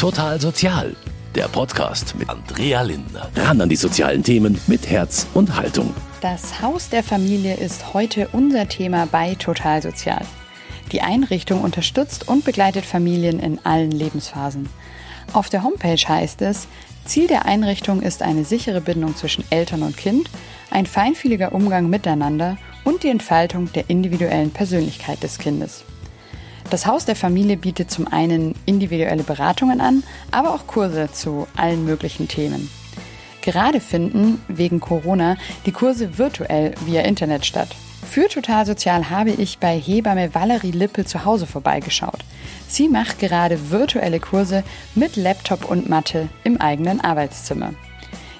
Total Sozial, der Podcast mit Andrea Lindner. Ran an die sozialen Themen mit Herz und Haltung. Das Haus der Familie ist heute unser Thema bei Total Sozial. Die Einrichtung unterstützt und begleitet Familien in allen Lebensphasen. Auf der Homepage heißt es, Ziel der Einrichtung ist eine sichere Bindung zwischen Eltern und Kind, ein feinfühliger Umgang miteinander und die Entfaltung der individuellen Persönlichkeit des Kindes. Das Haus der Familie bietet zum einen individuelle Beratungen an, aber auch Kurse zu allen möglichen Themen. Gerade finden wegen Corona die Kurse virtuell via Internet statt. Für Total Sozial habe ich bei Hebamme Valerie Lippe zu Hause vorbeigeschaut. Sie macht gerade virtuelle Kurse mit Laptop und Matte im eigenen Arbeitszimmer.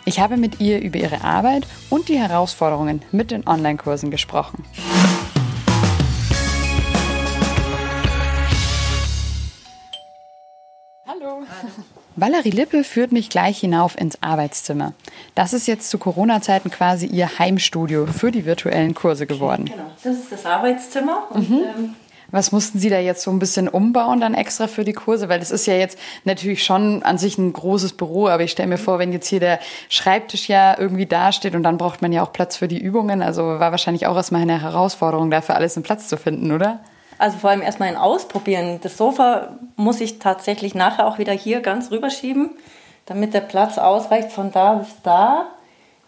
Ich habe mit ihr über ihre Arbeit und die Herausforderungen mit den Online-Kursen gesprochen. Valerie Lippe führt mich gleich hinauf ins Arbeitszimmer. Das ist jetzt zu Corona-Zeiten quasi ihr Heimstudio für die virtuellen Kurse geworden. Genau, das ist das Arbeitszimmer. Und, mhm. ähm was mussten Sie da jetzt so ein bisschen umbauen dann extra für die Kurse? Weil das ist ja jetzt natürlich schon an sich ein großes Büro, aber ich stelle mir vor, wenn jetzt hier der Schreibtisch ja irgendwie dasteht und dann braucht man ja auch Platz für die Übungen. Also war wahrscheinlich auch erstmal eine Herausforderung, dafür alles einen Platz zu finden, oder? Also vor allem erstmal ein Ausprobieren. Das Sofa muss ich tatsächlich nachher auch wieder hier ganz rüberschieben, damit der Platz ausreicht von da bis da.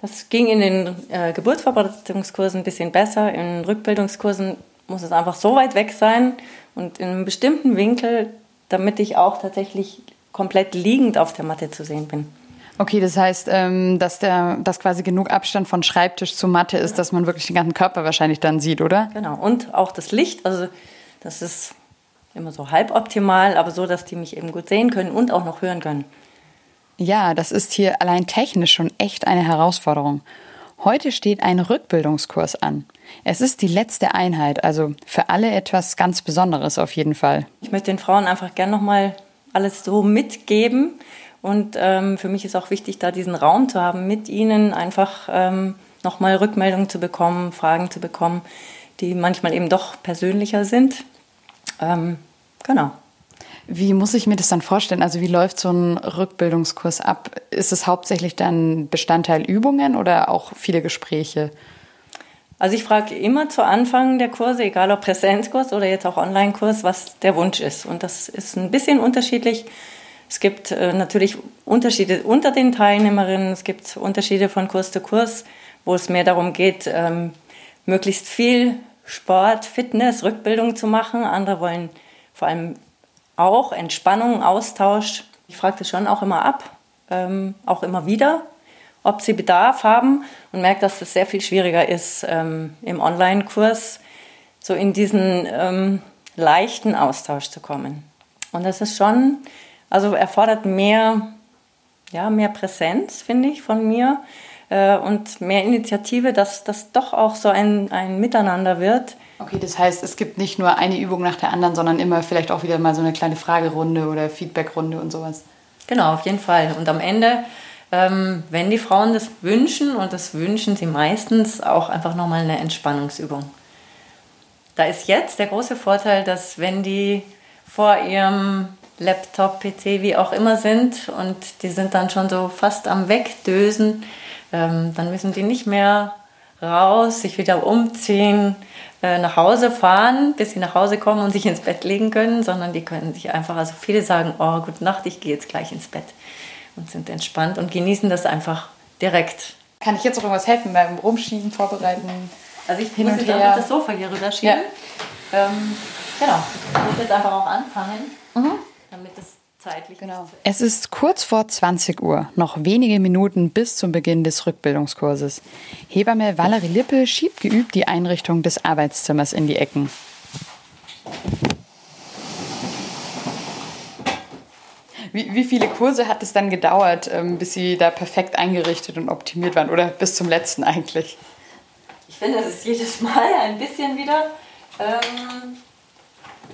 Das ging in den äh, Geburtsvorbereitungskursen ein bisschen besser. In Rückbildungskursen muss es einfach so weit weg sein und in einem bestimmten Winkel, damit ich auch tatsächlich komplett liegend auf der Matte zu sehen bin. Okay, das heißt, ähm, dass, der, dass quasi genug Abstand von Schreibtisch zu Matte ist, dass man wirklich den ganzen Körper wahrscheinlich dann sieht, oder? Genau. Und auch das Licht. Also das ist immer so halboptimal, aber so, dass die mich eben gut sehen können und auch noch hören können. Ja, das ist hier allein technisch schon echt eine Herausforderung. Heute steht ein Rückbildungskurs an. Es ist die letzte Einheit, also für alle etwas ganz Besonderes auf jeden Fall. Ich möchte den Frauen einfach gern nochmal alles so mitgeben. Und ähm, für mich ist auch wichtig, da diesen Raum zu haben, mit ihnen einfach ähm, nochmal Rückmeldungen zu bekommen, Fragen zu bekommen, die manchmal eben doch persönlicher sind. Ähm, genau. Wie muss ich mir das dann vorstellen? Also wie läuft so ein Rückbildungskurs ab? Ist es hauptsächlich dann Bestandteil Übungen oder auch viele Gespräche? Also ich frage immer zu Anfang der Kurse, egal ob Präsenzkurs oder jetzt auch Online-Kurs, was der Wunsch ist. Und das ist ein bisschen unterschiedlich. Es gibt äh, natürlich Unterschiede unter den Teilnehmerinnen. Es gibt Unterschiede von Kurs zu Kurs, wo es mehr darum geht, ähm, möglichst viel Sport, Fitness, Rückbildung zu machen. Andere wollen vor allem auch Entspannung, Austausch. Ich frage das schon auch immer ab, ähm, auch immer wieder, ob sie Bedarf haben und merke, dass es sehr viel schwieriger ist ähm, im Online-Kurs, so in diesen ähm, leichten Austausch zu kommen. Und das ist schon, also erfordert mehr, ja, mehr Präsenz, finde ich, von mir äh, und mehr Initiative, dass das doch auch so ein, ein Miteinander wird. Okay, das heißt, es gibt nicht nur eine Übung nach der anderen, sondern immer vielleicht auch wieder mal so eine kleine Fragerunde oder Feedbackrunde und sowas. Genau, auf jeden Fall. Und am Ende, ähm, wenn die Frauen das wünschen, und das wünschen sie meistens, auch einfach nochmal eine Entspannungsübung. Da ist jetzt der große Vorteil, dass wenn die vor ihrem Laptop, PC, wie auch immer sind und die sind dann schon so fast am Wegdösen, ähm, dann müssen die nicht mehr raus, sich wieder umziehen, äh, nach Hause fahren, bis sie nach Hause kommen und sich ins Bett legen können, sondern die können sich einfach, also viele sagen, oh, gute Nacht, ich gehe jetzt gleich ins Bett und sind entspannt und genießen das einfach direkt. Kann ich jetzt noch irgendwas helfen beim Rumschieben, Vorbereiten? Also ich Hin muss jetzt einfach das Sofa hier rüberschieben. Ja. Ähm, genau, ich muss jetzt einfach auch anfangen, mhm. damit das zeitlich. Genau. Es ist kurz vor 20 Uhr, noch wenige Minuten bis zum Beginn des Rückbildungskurses. Hebamme Valerie Lippe schiebt geübt die Einrichtung des Arbeitszimmers in die Ecken. Wie, wie, viele Kurse hat es dann gedauert, ähm, bis Sie da perfekt eingerichtet und optimiert waren? Oder bis zum letzten eigentlich? Ich finde, es ist jedes Mal ein bisschen wieder. Ähm,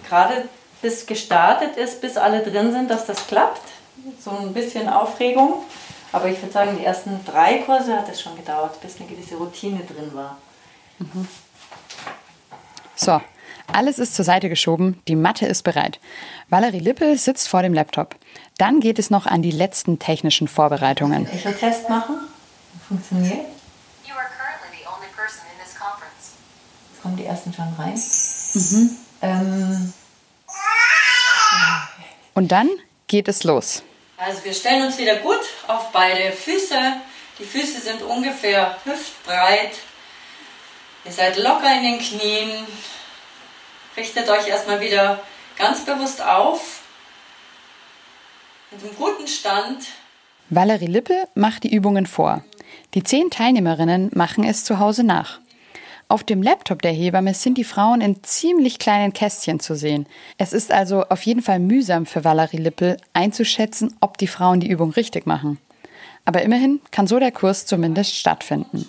gerade bis gestartet ist, bis alle drin sind, dass das klappt. So ein bisschen Aufregung. Aber ich würde sagen, die ersten drei Kurse hat es schon gedauert, bis eine gewisse Routine drin war. Mhm. So, Alles ist zur Seite geschoben, die Matte ist bereit. Valerie Lippe sitzt vor dem Laptop. Dann geht es noch an die letzten technischen Vorbereitungen. Echo-Test machen. Funktioniert. Jetzt kommen die ersten schon rein. Mhm. Ähm. Und dann geht es los. Also wir stellen uns wieder gut auf beide Füße. Die Füße sind ungefähr hüftbreit. Ihr seid locker in den Knien. Richtet euch erstmal wieder ganz bewusst auf. Mit einem guten Stand. Valerie Lippe macht die Übungen vor. Die zehn Teilnehmerinnen machen es zu Hause nach. Auf dem Laptop der Hebamme sind die Frauen in ziemlich kleinen Kästchen zu sehen. Es ist also auf jeden Fall mühsam für Valerie Lippel einzuschätzen, ob die Frauen die Übung richtig machen. Aber immerhin kann so der Kurs zumindest stattfinden.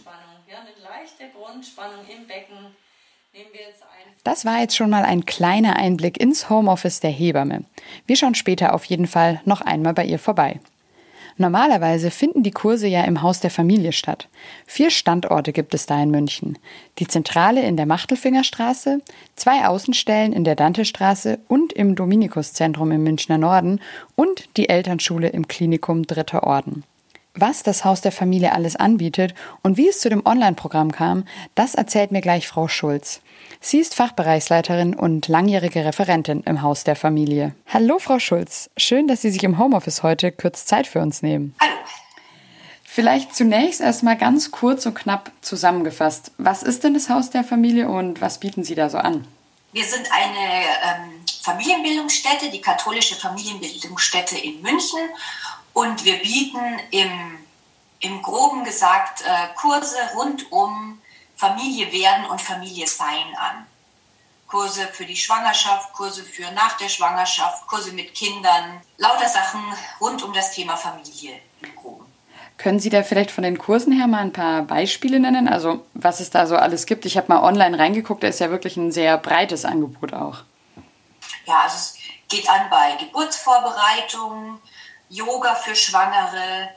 Das war jetzt schon mal ein kleiner Einblick ins Homeoffice der Hebamme. Wir schauen später auf jeden Fall noch einmal bei ihr vorbei. Normalerweise finden die Kurse ja im Haus der Familie statt. Vier Standorte gibt es da in München. Die Zentrale in der Machtelfingerstraße, zwei Außenstellen in der Dantestraße und im Dominikuszentrum im Münchner Norden und die Elternschule im Klinikum Dritter Orden. Was das Haus der Familie alles anbietet und wie es zu dem Online-Programm kam, das erzählt mir gleich Frau Schulz. Sie ist Fachbereichsleiterin und langjährige Referentin im Haus der Familie. Hallo, Frau Schulz. Schön, dass Sie sich im Homeoffice heute kurz Zeit für uns nehmen. Hallo. Vielleicht zunächst erstmal ganz kurz und knapp zusammengefasst. Was ist denn das Haus der Familie und was bieten Sie da so an? Wir sind eine ähm, Familienbildungsstätte, die katholische Familienbildungsstätte in München. Und wir bieten im, im groben gesagt äh, Kurse rund um Familie werden und Familie sein an. Kurse für die Schwangerschaft, Kurse für nach der Schwangerschaft, Kurse mit Kindern, lauter Sachen rund um das Thema Familie im Groben. Können Sie da vielleicht von den Kursen her mal ein paar Beispiele nennen? Also was es da so alles gibt? Ich habe mal online reingeguckt, da ist ja wirklich ein sehr breites Angebot auch. Ja, also es geht an bei Geburtsvorbereitung, Yoga für Schwangere,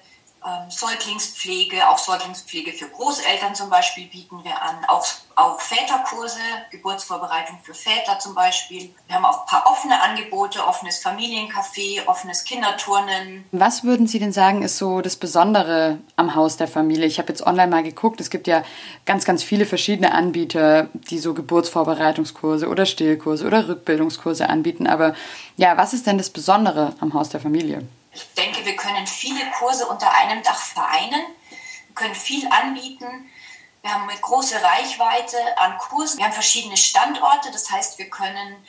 Säuglingspflege, auch Säuglingspflege für Großeltern zum Beispiel bieten wir an, auch, auch Väterkurse, Geburtsvorbereitung für Väter zum Beispiel. Wir haben auch ein paar offene Angebote, offenes Familiencafé, offenes Kinderturnen. Was würden Sie denn sagen, ist so das Besondere am Haus der Familie? Ich habe jetzt online mal geguckt, es gibt ja ganz, ganz viele verschiedene Anbieter, die so Geburtsvorbereitungskurse oder Stillkurse oder Rückbildungskurse anbieten. Aber ja, was ist denn das Besondere am Haus der Familie? Ich denke, wir können viele Kurse unter einem Dach vereinen. Wir können viel anbieten. Wir haben eine große Reichweite an Kursen. Wir haben verschiedene Standorte. Das heißt, wir können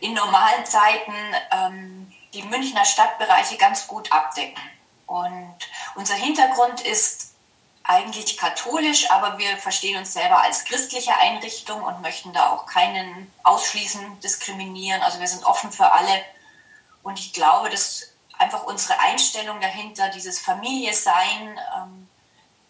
in normalen Zeiten ähm, die Münchner Stadtbereiche ganz gut abdecken. Und unser Hintergrund ist eigentlich katholisch, aber wir verstehen uns selber als christliche Einrichtung und möchten da auch keinen ausschließen, diskriminieren. Also wir sind offen für alle. Und ich glaube, dass einfach unsere Einstellung dahinter, dieses Familie-Sein, ähm,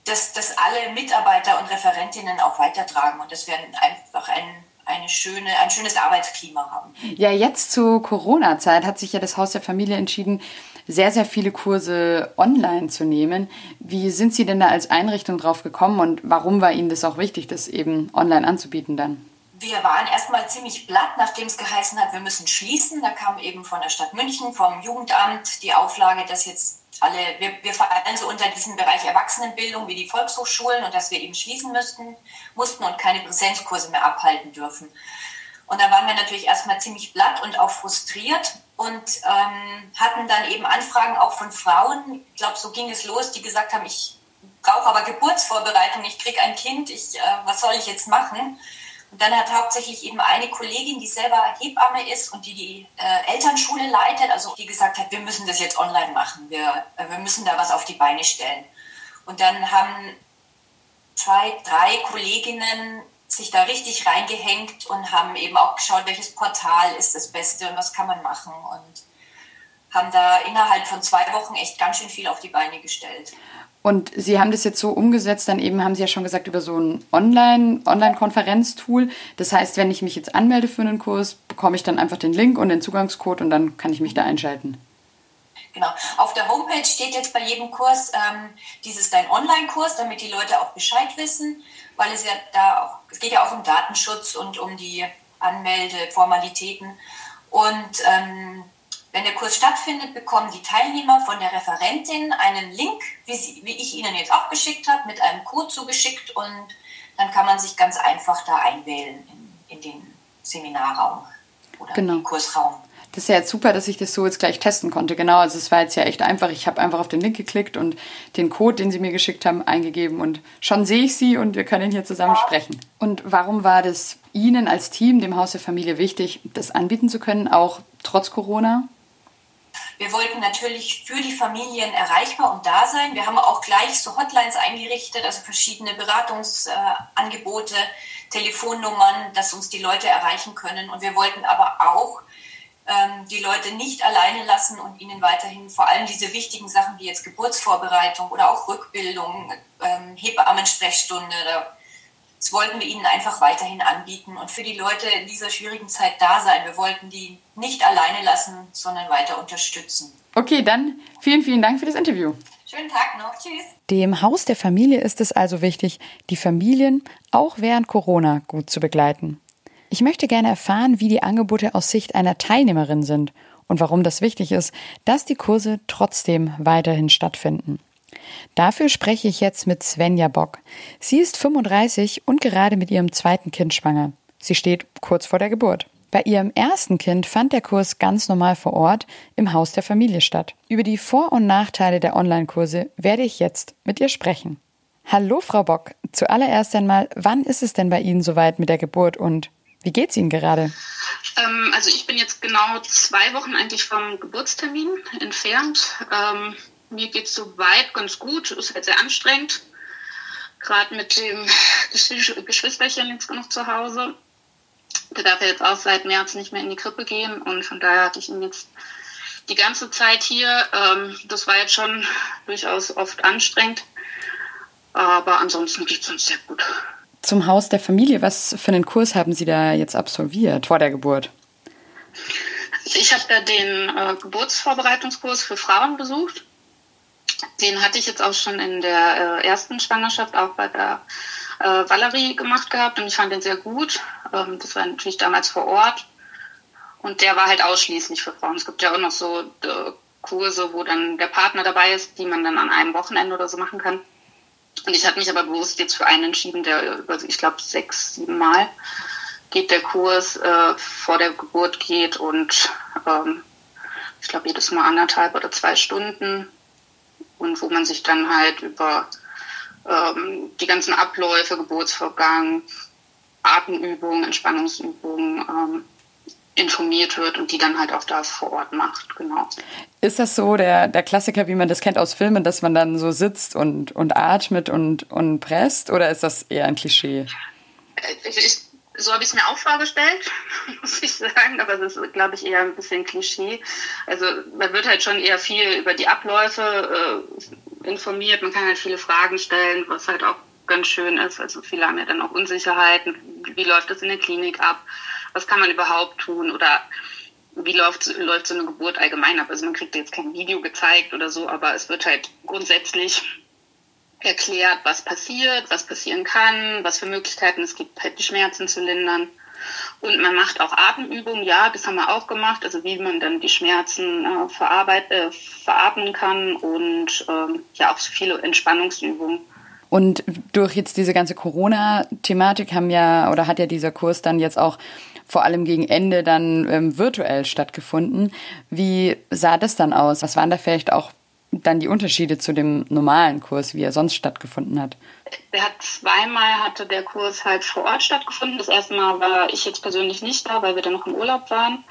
dass, dass alle Mitarbeiter und Referentinnen auch weitertragen und dass wir einfach ein, eine schöne, ein schönes Arbeitsklima haben. Ja, jetzt zur Corona-Zeit hat sich ja das Haus der Familie entschieden, sehr, sehr viele Kurse online zu nehmen. Wie sind Sie denn da als Einrichtung drauf gekommen und warum war Ihnen das auch wichtig, das eben online anzubieten dann? Wir waren erstmal ziemlich platt, nachdem es geheißen hat, wir müssen schließen. Da kam eben von der Stadt München, vom Jugendamt die Auflage, dass jetzt alle, wir, wir fallen so unter diesen Bereich Erwachsenenbildung wie die Volkshochschulen und dass wir eben schließen müssten, mussten und keine Präsenzkurse mehr abhalten dürfen. Und da waren wir natürlich erstmal ziemlich platt und auch frustriert und ähm, hatten dann eben Anfragen auch von Frauen. Ich glaube, so ging es los, die gesagt haben, ich brauche aber Geburtsvorbereitung, ich kriege ein Kind, ich, äh, was soll ich jetzt machen? Und dann hat hauptsächlich eben eine Kollegin, die selber Hebamme ist und die die äh, Elternschule leitet, also die gesagt hat, wir müssen das jetzt online machen, wir, äh, wir müssen da was auf die Beine stellen. Und dann haben zwei, drei Kolleginnen sich da richtig reingehängt und haben eben auch geschaut, welches Portal ist das Beste und was kann man machen und haben da innerhalb von zwei Wochen echt ganz schön viel auf die Beine gestellt. Und Sie haben das jetzt so umgesetzt, dann eben haben Sie ja schon gesagt, über so ein Online, Online-Konferenztool. Das heißt, wenn ich mich jetzt anmelde für einen Kurs, bekomme ich dann einfach den Link und den Zugangscode und dann kann ich mich da einschalten. Genau. Auf der Homepage steht jetzt bei jedem Kurs, ähm, dieses dein Online-Kurs, damit die Leute auch Bescheid wissen, weil es ja da auch, es geht ja auch um Datenschutz und um die Anmeldeformalitäten. Und ähm, wenn der Kurs stattfindet, bekommen die Teilnehmer von der Referentin einen Link, wie, sie, wie ich Ihnen jetzt auch geschickt habe, mit einem Code zugeschickt und dann kann man sich ganz einfach da einwählen in, in den Seminarraum oder genau. den Kursraum. Das ist ja jetzt super, dass ich das so jetzt gleich testen konnte. Genau, also es war jetzt ja echt einfach. Ich habe einfach auf den Link geklickt und den Code, den Sie mir geschickt haben, eingegeben und schon sehe ich Sie und wir können hier zusammen ja. sprechen. Und warum war das Ihnen als Team, dem Haus der Familie, wichtig, das anbieten zu können, auch trotz Corona? Wir wollten natürlich für die Familien erreichbar und da sein. Wir haben auch gleich so Hotlines eingerichtet, also verschiedene Beratungsangebote, Telefonnummern, dass uns die Leute erreichen können. Und wir wollten aber auch ähm, die Leute nicht alleine lassen und ihnen weiterhin vor allem diese wichtigen Sachen wie jetzt Geburtsvorbereitung oder auch Rückbildung, ähm, Hebammensprechstunde, das wollten wir ihnen einfach weiterhin anbieten und für die Leute in dieser schwierigen Zeit da sein. Wir wollten die nicht alleine lassen, sondern weiter unterstützen. Okay, dann vielen, vielen Dank für das Interview. Schönen Tag noch. Tschüss. Dem Haus der Familie ist es also wichtig, die Familien auch während Corona gut zu begleiten. Ich möchte gerne erfahren, wie die Angebote aus Sicht einer Teilnehmerin sind und warum das wichtig ist, dass die Kurse trotzdem weiterhin stattfinden. Dafür spreche ich jetzt mit Svenja Bock. Sie ist 35 und gerade mit ihrem zweiten Kind schwanger. Sie steht kurz vor der Geburt. Bei ihrem ersten Kind fand der Kurs ganz normal vor Ort im Haus der Familie statt. Über die Vor- und Nachteile der Online-Kurse werde ich jetzt mit ihr sprechen. Hallo, Frau Bock. Zuallererst einmal, wann ist es denn bei Ihnen soweit mit der Geburt und wie geht es Ihnen gerade? Ähm, also ich bin jetzt genau zwei Wochen eigentlich vom Geburtstermin entfernt. Ähm, mir geht es soweit ganz gut, ist halt sehr anstrengend. Gerade mit dem Geschwisterchen jetzt noch zu Hause. Der darf ja jetzt auch seit März nicht mehr in die Krippe gehen und von daher hatte ich ihn jetzt die ganze Zeit hier. Ähm, das war jetzt schon durchaus oft anstrengend, aber ansonsten geht es uns sehr gut. Zum Haus der Familie, was für einen Kurs haben Sie da jetzt absolviert vor der Geburt? Ich habe da den äh, Geburtsvorbereitungskurs für Frauen besucht den hatte ich jetzt auch schon in der äh, ersten Schwangerschaft auch bei der äh, Valerie gemacht gehabt und ich fand den sehr gut. Ähm, das war natürlich damals vor Ort. Und der war halt ausschließlich für Frauen. Es gibt ja auch noch so äh, Kurse, wo dann der Partner dabei ist, die man dann an einem Wochenende oder so machen kann. Und ich hatte mich aber bewusst jetzt für einen entschieden, der über, ich glaube, sechs, sieben Mal geht der Kurs äh, vor der Geburt geht und ähm, ich glaube jedes Mal anderthalb oder zwei Stunden und wo man sich dann halt über ähm, die ganzen Abläufe, Geburtsvorgang, Atemübungen, Entspannungsübungen ähm, informiert wird und die dann halt auch da vor Ort macht, genau. Ist das so der, der Klassiker, wie man das kennt aus Filmen, dass man dann so sitzt und, und atmet und, und presst oder ist das eher ein Klischee? Äh, ich, so habe ich es mir auch vorgestellt, muss ich sagen, aber das ist, glaube ich, eher ein bisschen Klischee. Also man wird halt schon eher viel über die Abläufe äh, informiert, man kann halt viele Fragen stellen, was halt auch ganz schön ist. Also viele haben ja dann auch Unsicherheiten, wie läuft das in der Klinik ab, was kann man überhaupt tun oder wie läuft, läuft so eine Geburt allgemein ab. Also man kriegt jetzt kein Video gezeigt oder so, aber es wird halt grundsätzlich erklärt, was passiert, was passieren kann, was für Möglichkeiten es gibt, halt die Schmerzen zu lindern. Und man macht auch Atemübungen, ja, das haben wir auch gemacht, also wie man dann die Schmerzen äh, verarbeit, äh, veratmen kann und ähm, ja auch so viele Entspannungsübungen. Und durch jetzt diese ganze Corona-Thematik haben ja oder hat ja dieser Kurs dann jetzt auch vor allem gegen Ende dann ähm, virtuell stattgefunden. Wie sah das dann aus? Was waren da vielleicht auch dann die Unterschiede zu dem normalen Kurs, wie er sonst stattgefunden hat? Der hat zweimal hatte der Kurs halt vor Ort stattgefunden. Das erste Mal war ich jetzt persönlich nicht da, weil wir dann noch im Urlaub waren.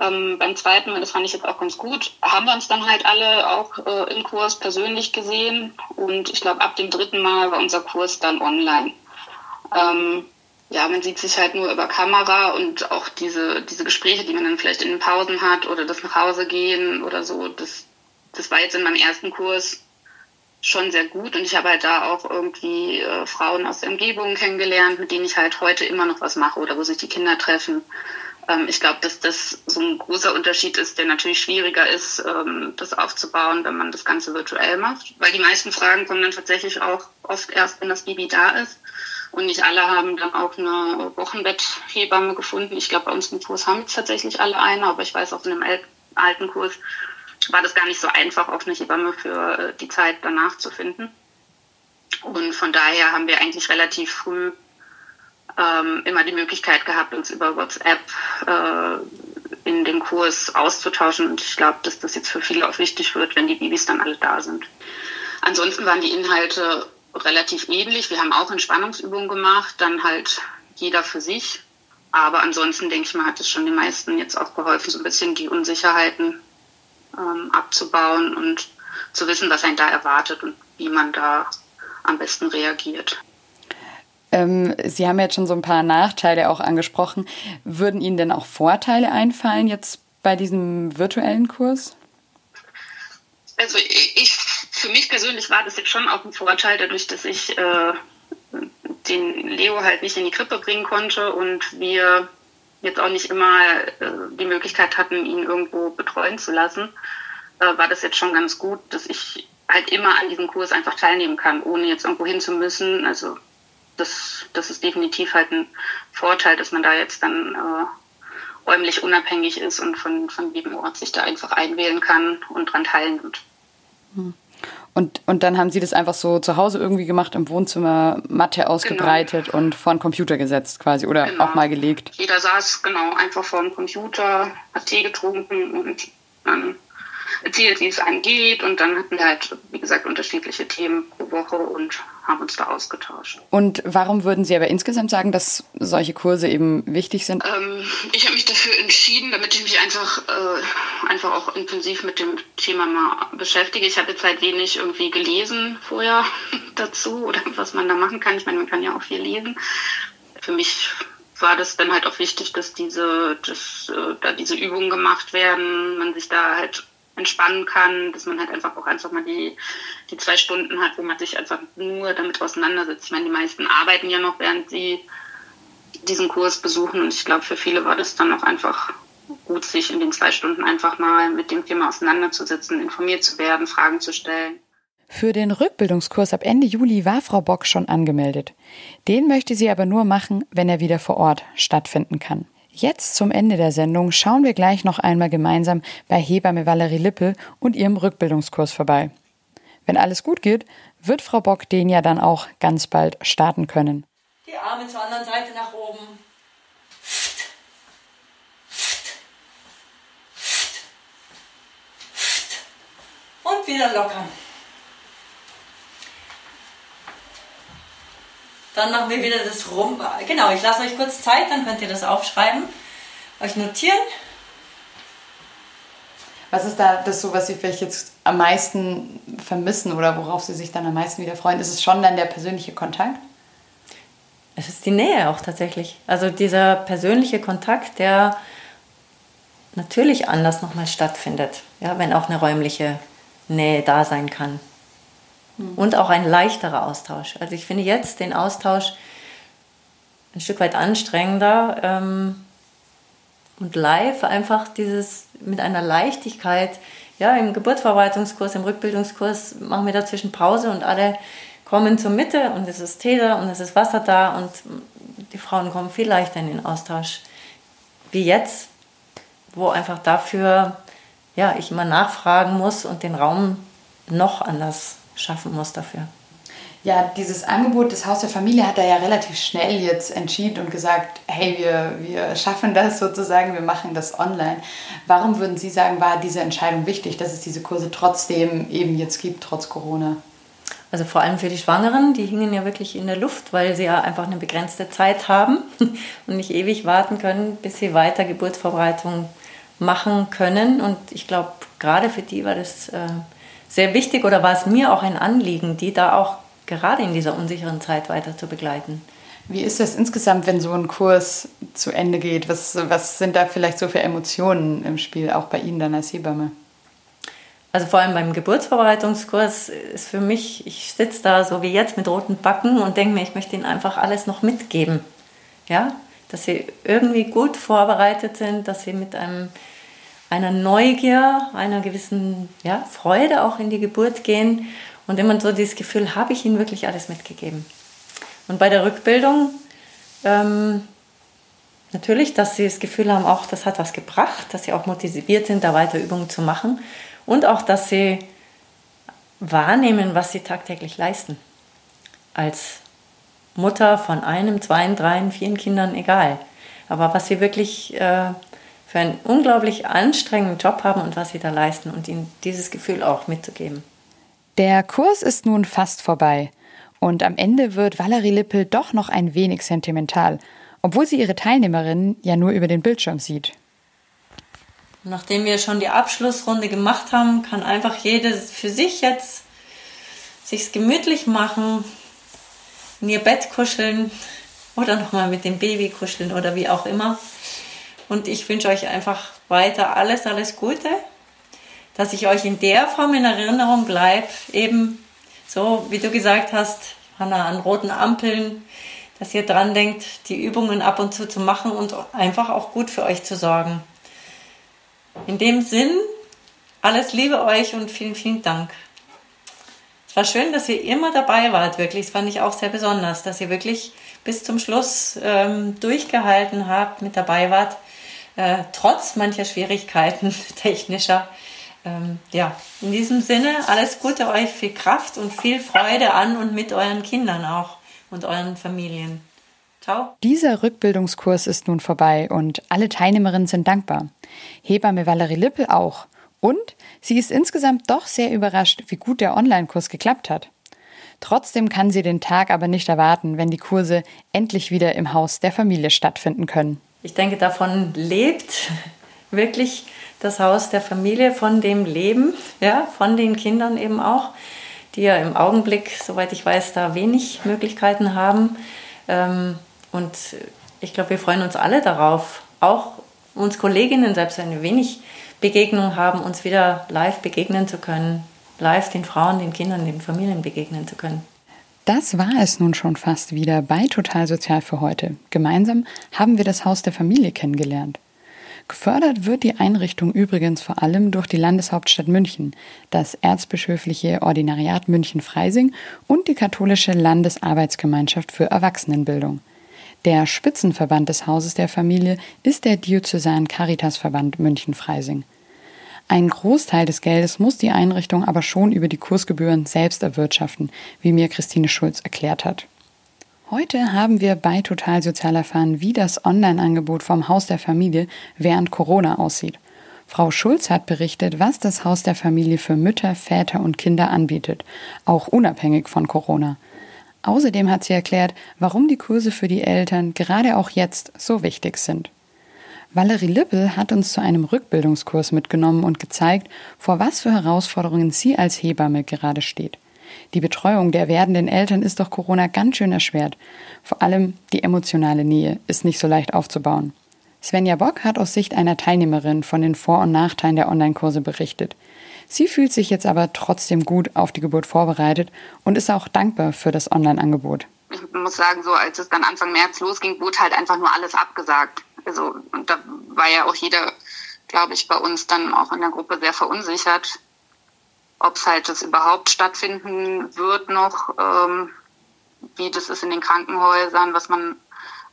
Ähm, beim zweiten Mal, das fand ich jetzt auch ganz gut, haben wir uns dann halt alle auch äh, im Kurs persönlich gesehen. Und ich glaube, ab dem dritten Mal war unser Kurs dann online. Ähm, ja, man sieht sich halt nur über Kamera und auch diese, diese Gespräche, die man dann vielleicht in den Pausen hat oder das nach Hause gehen oder so, das, das war jetzt in meinem ersten Kurs schon sehr gut und ich habe halt da auch irgendwie äh, Frauen aus der Umgebung kennengelernt, mit denen ich halt heute immer noch was mache oder wo sich die Kinder treffen. Ähm, ich glaube, dass das so ein großer Unterschied ist, der natürlich schwieriger ist, ähm, das aufzubauen, wenn man das Ganze virtuell macht, weil die meisten Fragen kommen dann tatsächlich auch oft erst, wenn das Baby da ist Und nicht alle haben dann auch eine Wochenbetthebamme gefunden. Ich glaube, bei uns im Kurs haben es tatsächlich alle eine, aber ich weiß, auf einem alten Kurs war das gar nicht so einfach, auch eine Hebamme für äh, die Zeit danach zu finden. Und von daher haben wir eigentlich relativ früh ähm, immer die Möglichkeit gehabt, uns über WhatsApp äh, in den Kurs auszutauschen. Und ich glaube, dass das jetzt für viele auch wichtig wird, wenn die Babys dann alle da sind. Ansonsten waren die Inhalte relativ ähnlich. Wir haben auch Entspannungsübungen gemacht, dann halt jeder für sich. Aber ansonsten denke ich mal, hat es schon den meisten jetzt auch geholfen, so ein bisschen die Unsicherheiten ähm, abzubauen und zu wissen, was einen da erwartet und wie man da am besten reagiert. Ähm, Sie haben jetzt schon so ein paar Nachteile auch angesprochen. Würden Ihnen denn auch Vorteile einfallen jetzt bei diesem virtuellen Kurs? Also ich, für mich persönlich war das jetzt schon auch ein Vorteil, dadurch, dass ich äh, den Leo halt nicht in die Krippe bringen konnte und wir jetzt auch nicht immer äh, die Möglichkeit hatten, ihn irgendwo betreuen zu lassen, äh, war das jetzt schon ganz gut, dass ich halt immer an diesem Kurs einfach teilnehmen kann, ohne jetzt irgendwo hin zu müssen. Also das, das ist definitiv halt ein Vorteil, dass man da jetzt dann äh, räumlich unabhängig ist und von, von jedem Ort sich da einfach einwählen kann und dran teilnimmt. Hm. Und, und dann haben Sie das einfach so zu Hause irgendwie gemacht, im Wohnzimmer Matte ausgebreitet genau. und vor den Computer gesetzt quasi oder genau. auch mal gelegt? Jeder saß genau einfach vor dem Computer, hat Tee getrunken und dann erzählt, wie es einem geht. Und dann hatten wir halt, wie gesagt, unterschiedliche Themen pro Woche und haben uns da ausgetauscht. Und warum würden Sie aber insgesamt sagen, dass solche Kurse eben wichtig sind? Ähm, ich habe mich dafür entschieden, damit ich mich einfach, äh, einfach auch intensiv mit dem Thema mal beschäftige. Ich habe jetzt halt wenig irgendwie gelesen vorher dazu oder was man da machen kann. Ich meine, man kann ja auch viel lesen. Für mich war das dann halt auch wichtig, dass diese, dass äh, da diese Übungen gemacht werden, man sich da halt entspannen kann, dass man halt einfach auch einfach mal die, die zwei Stunden hat, wo man sich einfach nur damit auseinandersetzt. Ich meine, die meisten arbeiten ja noch, während sie diesen Kurs besuchen und ich glaube, für viele war das dann auch einfach gut, sich in den zwei Stunden einfach mal mit dem Thema auseinanderzusetzen, informiert zu werden, Fragen zu stellen. Für den Rückbildungskurs ab Ende Juli war Frau Bock schon angemeldet. Den möchte sie aber nur machen, wenn er wieder vor Ort stattfinden kann. Jetzt zum Ende der Sendung schauen wir gleich noch einmal gemeinsam bei Hebamme Valerie Lippel und ihrem Rückbildungskurs vorbei. Wenn alles gut geht, wird Frau Bock den ja dann auch ganz bald starten können. Die Arme zur anderen Seite nach oben. Und wieder lockern. Dann machen wir wieder das Rum. Genau, ich lasse euch kurz Zeit, dann könnt ihr das aufschreiben, euch notieren. Was ist da das so, was Sie vielleicht jetzt am meisten vermissen oder worauf Sie sich dann am meisten wieder freuen? Ist es schon dann der persönliche Kontakt? Es ist die Nähe auch tatsächlich. Also dieser persönliche Kontakt, der natürlich anders nochmal stattfindet, ja, wenn auch eine räumliche Nähe da sein kann. Mhm. Und auch ein leichterer Austausch. Also ich finde jetzt den Austausch ein Stück weit anstrengender ähm, und live einfach dieses mit einer Leichtigkeit. Ja, im Geburtsverarbeitungskurs, im Rückbildungskurs machen wir dazwischen Pause und alle kommen zur Mitte und es ist Tee da und es ist Wasser da und die Frauen kommen viel leichter in den Austausch wie jetzt, wo einfach dafür ja, ich immer nachfragen muss und den Raum noch anders schaffen muss dafür. Ja, dieses Angebot des Haus der Familie hat er ja relativ schnell jetzt entschieden und gesagt, hey, wir, wir schaffen das sozusagen, wir machen das online. Warum würden Sie sagen, war diese Entscheidung wichtig, dass es diese Kurse trotzdem eben jetzt gibt, trotz Corona? Also vor allem für die Schwangeren, die hingen ja wirklich in der Luft, weil sie ja einfach eine begrenzte Zeit haben und nicht ewig warten können, bis sie weiter Geburtsvorbereitung machen können. Und ich glaube, gerade für die war das äh, sehr wichtig oder war es mir auch ein Anliegen, die da auch gerade in dieser unsicheren Zeit weiter zu begleiten. Wie ist das insgesamt, wenn so ein Kurs zu Ende geht? Was, was sind da vielleicht so für Emotionen im Spiel, auch bei Ihnen dann als Hebamme? Also vor allem beim Geburtsvorbereitungskurs ist für mich, ich sitze da so wie jetzt mit roten Backen und denke mir, ich möchte Ihnen einfach alles noch mitgeben. Ja, dass Sie irgendwie gut vorbereitet sind, dass Sie mit einem einer Neugier, einer gewissen ja, Freude auch in die Geburt gehen und immer so dieses Gefühl, habe ich ihnen wirklich alles mitgegeben. Und bei der Rückbildung ähm, natürlich, dass sie das Gefühl haben, auch das hat was gebracht, dass sie auch motiviert sind, da weiter Übungen zu machen und auch, dass sie wahrnehmen, was sie tagtäglich leisten. Als Mutter von einem, zwei, drei, vier Kindern, egal. Aber was sie wirklich äh, für einen unglaublich anstrengenden Job haben und was sie da leisten und ihnen dieses Gefühl auch mitzugeben. Der Kurs ist nun fast vorbei. Und am Ende wird Valerie Lippel doch noch ein wenig sentimental, obwohl sie ihre Teilnehmerinnen ja nur über den Bildschirm sieht. Nachdem wir schon die Abschlussrunde gemacht haben, kann einfach jede für sich jetzt sich's gemütlich machen, in ihr Bett kuscheln oder nochmal mit dem Baby kuscheln oder wie auch immer. Und ich wünsche euch einfach weiter alles, alles Gute, dass ich euch in der Form in Erinnerung bleibe, eben so wie du gesagt hast, Hanna, an roten Ampeln, dass ihr dran denkt, die Übungen ab und zu zu machen und einfach auch gut für euch zu sorgen. In dem Sinn, alles Liebe euch und vielen, vielen Dank. Es war schön, dass ihr immer dabei wart, wirklich. Das fand ich auch sehr besonders, dass ihr wirklich bis zum Schluss ähm, durchgehalten habt, mit dabei wart, äh, trotz mancher Schwierigkeiten technischer. Ähm, ja, in diesem Sinne, alles Gute euch, viel Kraft und viel Freude an und mit euren Kindern auch und euren Familien. Ciao. Dieser Rückbildungskurs ist nun vorbei und alle Teilnehmerinnen sind dankbar. Hebamme Valerie Lippel auch. Und sie ist insgesamt doch sehr überrascht, wie gut der Online-Kurs geklappt hat. Trotzdem kann sie den Tag aber nicht erwarten, wenn die Kurse endlich wieder im Haus der Familie stattfinden können. Ich denke, davon lebt wirklich das Haus der Familie, von dem Leben, ja, von den Kindern eben auch, die ja im Augenblick, soweit ich weiß, da wenig Möglichkeiten haben. Ähm, und ich glaube, wir freuen uns alle darauf, auch uns Kolleginnen, selbst wenn wir wenig Begegnung haben, uns wieder live begegnen zu können, live den Frauen, den Kindern, den Familien begegnen zu können. Das war es nun schon fast wieder bei Total Sozial für heute. Gemeinsam haben wir das Haus der Familie kennengelernt. Gefördert wird die Einrichtung übrigens vor allem durch die Landeshauptstadt München, das Erzbischöfliche Ordinariat München-Freising und die Katholische Landesarbeitsgemeinschaft für Erwachsenenbildung. Der Spitzenverband des Hauses der Familie ist der Diözesan Caritasverband München-Freising. Ein Großteil des Geldes muss die Einrichtung aber schon über die Kursgebühren selbst erwirtschaften, wie mir Christine Schulz erklärt hat. Heute haben wir bei Total Sozial erfahren, wie das Online-Angebot vom Haus der Familie während Corona aussieht. Frau Schulz hat berichtet, was das Haus der Familie für Mütter, Väter und Kinder anbietet, auch unabhängig von Corona. Außerdem hat sie erklärt, warum die Kurse für die Eltern gerade auch jetzt so wichtig sind. Valerie Lippel hat uns zu einem Rückbildungskurs mitgenommen und gezeigt, vor was für Herausforderungen sie als Hebamme gerade steht. Die Betreuung der werdenden Eltern ist durch Corona ganz schön erschwert. Vor allem die emotionale Nähe ist nicht so leicht aufzubauen. Svenja Bock hat aus Sicht einer Teilnehmerin von den Vor- und Nachteilen der Online-Kurse berichtet. Sie fühlt sich jetzt aber trotzdem gut auf die Geburt vorbereitet und ist auch dankbar für das Online-Angebot. Ich muss sagen, so als es dann Anfang März losging, wurde halt einfach nur alles abgesagt. Also, und da war ja auch jeder, glaube ich, bei uns dann auch in der Gruppe sehr verunsichert, ob es halt das überhaupt stattfinden wird noch, ähm, wie das ist in den Krankenhäusern, was man,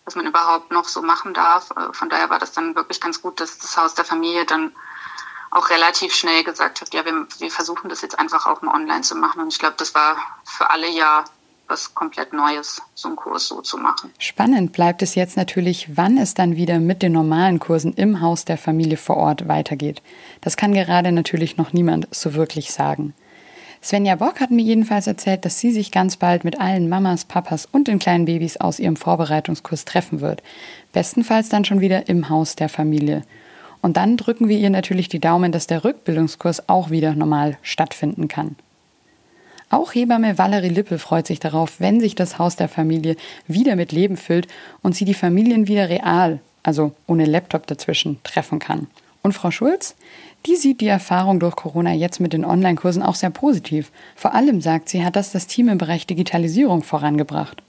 was man überhaupt noch so machen darf. Äh, von daher war das dann wirklich ganz gut, dass das Haus der Familie dann auch relativ schnell gesagt hat, ja, wir, wir versuchen das jetzt einfach auch mal online zu machen. Und ich glaube, das war für alle ja was komplett Neues, so einen Kurs so zu machen. Spannend bleibt es jetzt natürlich, wann es dann wieder mit den normalen Kursen im Haus der Familie vor Ort weitergeht. Das kann gerade natürlich noch niemand so wirklich sagen. Svenja Bock hat mir jedenfalls erzählt, dass sie sich ganz bald mit allen Mamas, Papas und den kleinen Babys aus ihrem Vorbereitungskurs treffen wird. Bestenfalls dann schon wieder im Haus der Familie. Und dann drücken wir ihr natürlich die Daumen, dass der Rückbildungskurs auch wieder normal stattfinden kann. Auch Hebamme Valerie Lippe freut sich darauf, wenn sich das Haus der Familie wieder mit Leben füllt und sie die Familien wieder real, also ohne Laptop dazwischen, treffen kann. Und Frau Schulz, die sieht die Erfahrung durch Corona jetzt mit den Online-Kursen auch sehr positiv. Vor allem, sagt sie, hat das das Team im Bereich Digitalisierung vorangebracht.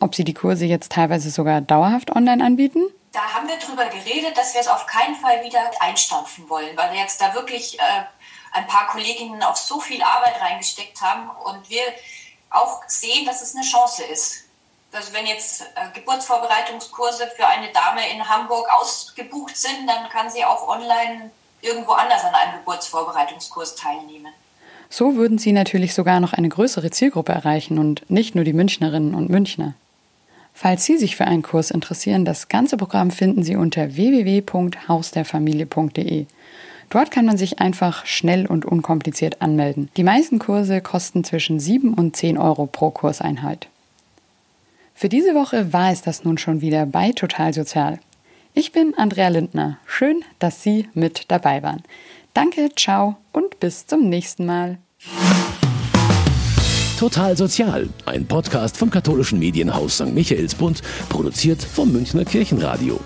Ob sie die Kurse jetzt teilweise sogar dauerhaft online anbieten? Da haben wir drüber geredet, dass wir es auf keinen Fall wieder einstampfen wollen, weil jetzt da wirklich äh, ein paar Kolleginnen auch so viel Arbeit reingesteckt haben und wir auch sehen, dass es eine Chance ist. Also wenn jetzt äh, Geburtsvorbereitungskurse für eine Dame in Hamburg ausgebucht sind, dann kann sie auch online irgendwo anders an einem Geburtsvorbereitungskurs teilnehmen. So würden Sie natürlich sogar noch eine größere Zielgruppe erreichen und nicht nur die Münchnerinnen und Münchner. Falls Sie sich für einen Kurs interessieren, das ganze Programm finden Sie unter www.hausderfamilie.de. Dort kann man sich einfach schnell und unkompliziert anmelden. Die meisten Kurse kosten zwischen 7 und 10 Euro pro Kurseinheit. Für diese Woche war es das nun schon wieder bei Total Sozial. Ich bin Andrea Lindner. Schön, dass Sie mit dabei waren. Danke, ciao und bis zum nächsten Mal. Total Sozial, ein Podcast vom katholischen Medienhaus St. Michaelsbund, produziert vom Münchner Kirchenradio.